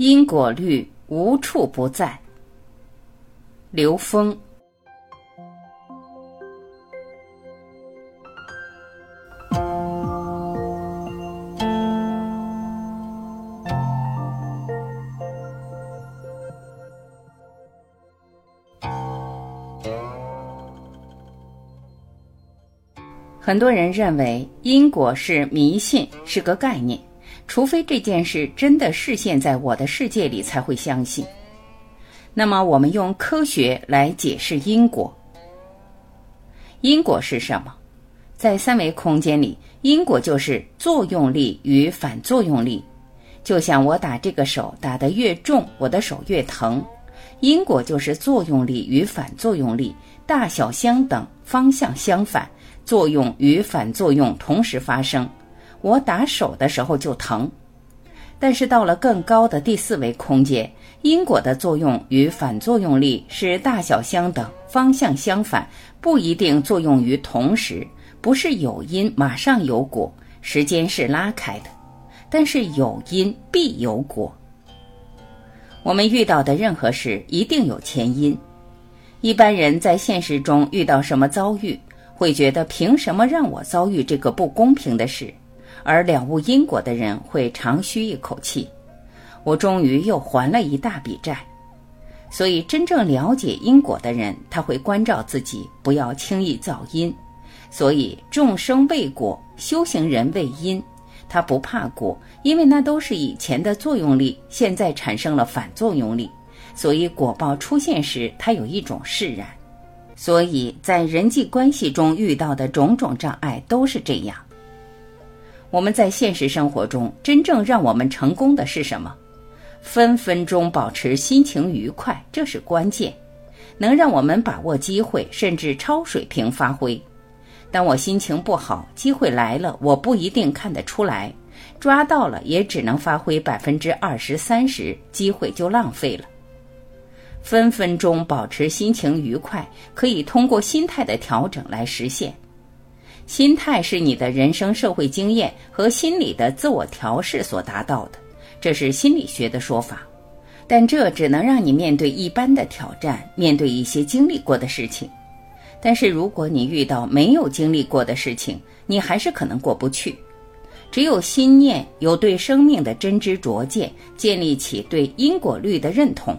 因果律无处不在。刘峰。很多人认为因果是迷信，是个概念。除非这件事真的视现在我的世界里才会相信。那么，我们用科学来解释因果。因果是什么？在三维空间里，因果就是作用力与反作用力。就像我打这个手打得越重，我的手越疼。因果就是作用力与反作用力，大小相等，方向相反，作用与反作用同时发生。我打手的时候就疼，但是到了更高的第四维空间，因果的作用与反作用力是大小相等、方向相反，不一定作用于同时，不是有因马上有果，时间是拉开的。但是有因必有果。我们遇到的任何事一定有前因。一般人在现实中遇到什么遭遇，会觉得凭什么让我遭遇这个不公平的事？而了悟因果的人会长吁一口气，我终于又还了一大笔债。所以，真正了解因果的人，他会关照自己，不要轻易造因。所以，众生为果，修行人为因。他不怕果，因为那都是以前的作用力，现在产生了反作用力。所以，果报出现时，他有一种释然。所以在人际关系中遇到的种种障碍都是这样。我们在现实生活中真正让我们成功的是什么？分分钟保持心情愉快，这是关键，能让我们把握机会，甚至超水平发挥。当我心情不好，机会来了，我不一定看得出来，抓到了也只能发挥百分之二十三十，机会就浪费了。分分钟保持心情愉快，可以通过心态的调整来实现。心态是你的人生社会经验和心理的自我调试所达到的，这是心理学的说法。但这只能让你面对一般的挑战，面对一些经历过的事情。但是如果你遇到没有经历过的事情，你还是可能过不去。只有心念有对生命的真知灼见，建立起对因果律的认同。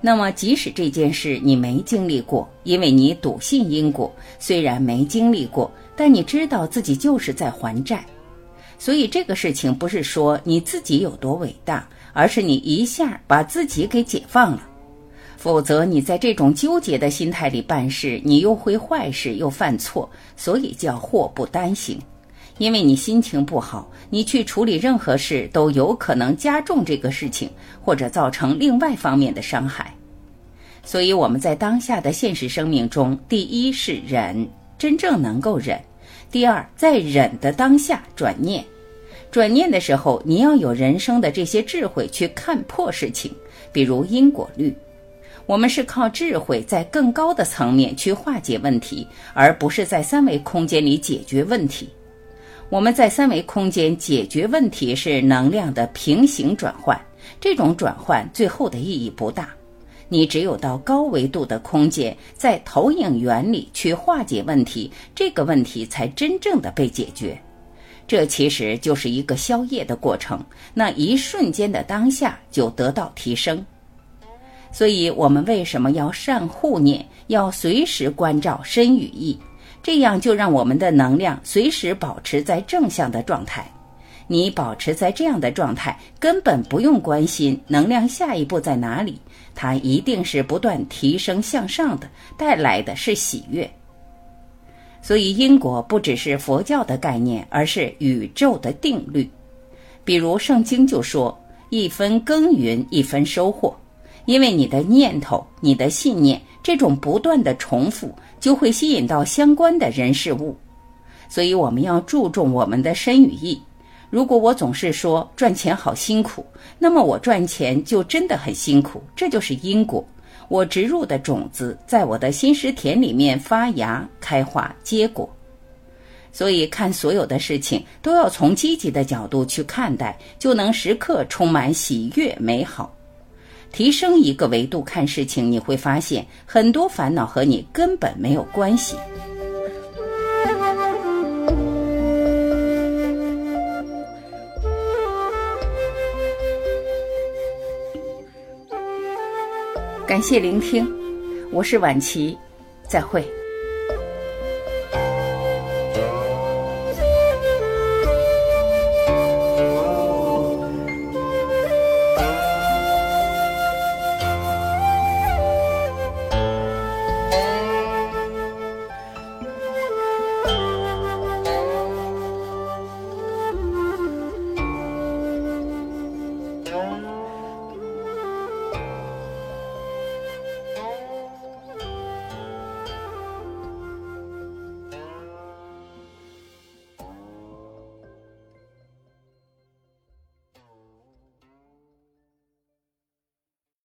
那么，即使这件事你没经历过，因为你笃信因果，虽然没经历过，但你知道自己就是在还债。所以，这个事情不是说你自己有多伟大，而是你一下把自己给解放了。否则，你在这种纠结的心态里办事，你又会坏事又犯错，所以叫祸不单行。因为你心情不好，你去处理任何事都有可能加重这个事情，或者造成另外方面的伤害。所以我们在当下的现实生命中，第一是忍，真正能够忍；第二，在忍的当下转念。转念的时候，你要有人生的这些智慧去看破事情，比如因果律。我们是靠智慧在更高的层面去化解问题，而不是在三维空间里解决问题。我们在三维空间解决问题是能量的平行转换，这种转换最后的意义不大。你只有到高维度的空间，在投影原理去化解问题，这个问题才真正的被解决。这其实就是一个消业的过程，那一瞬间的当下就得到提升。所以，我们为什么要善护念？要随时关照身与意。这样就让我们的能量随时保持在正向的状态。你保持在这样的状态，根本不用关心能量下一步在哪里，它一定是不断提升向上的，带来的是喜悦。所以，因果不只是佛教的概念，而是宇宙的定律。比如圣经就说：“一分耕耘一分收获。”因为你的念头、你的信念这种不断的重复。就会吸引到相关的人事物，所以我们要注重我们的身与意。如果我总是说赚钱好辛苦，那么我赚钱就真的很辛苦，这就是因果。我植入的种子在我的心识田里面发芽、开花、结果。所以看所有的事情都要从积极的角度去看待，就能时刻充满喜悦美好。提升一个维度看事情，你会发现很多烦恼和你根本没有关系。感谢聆听，我是晚琪，再会。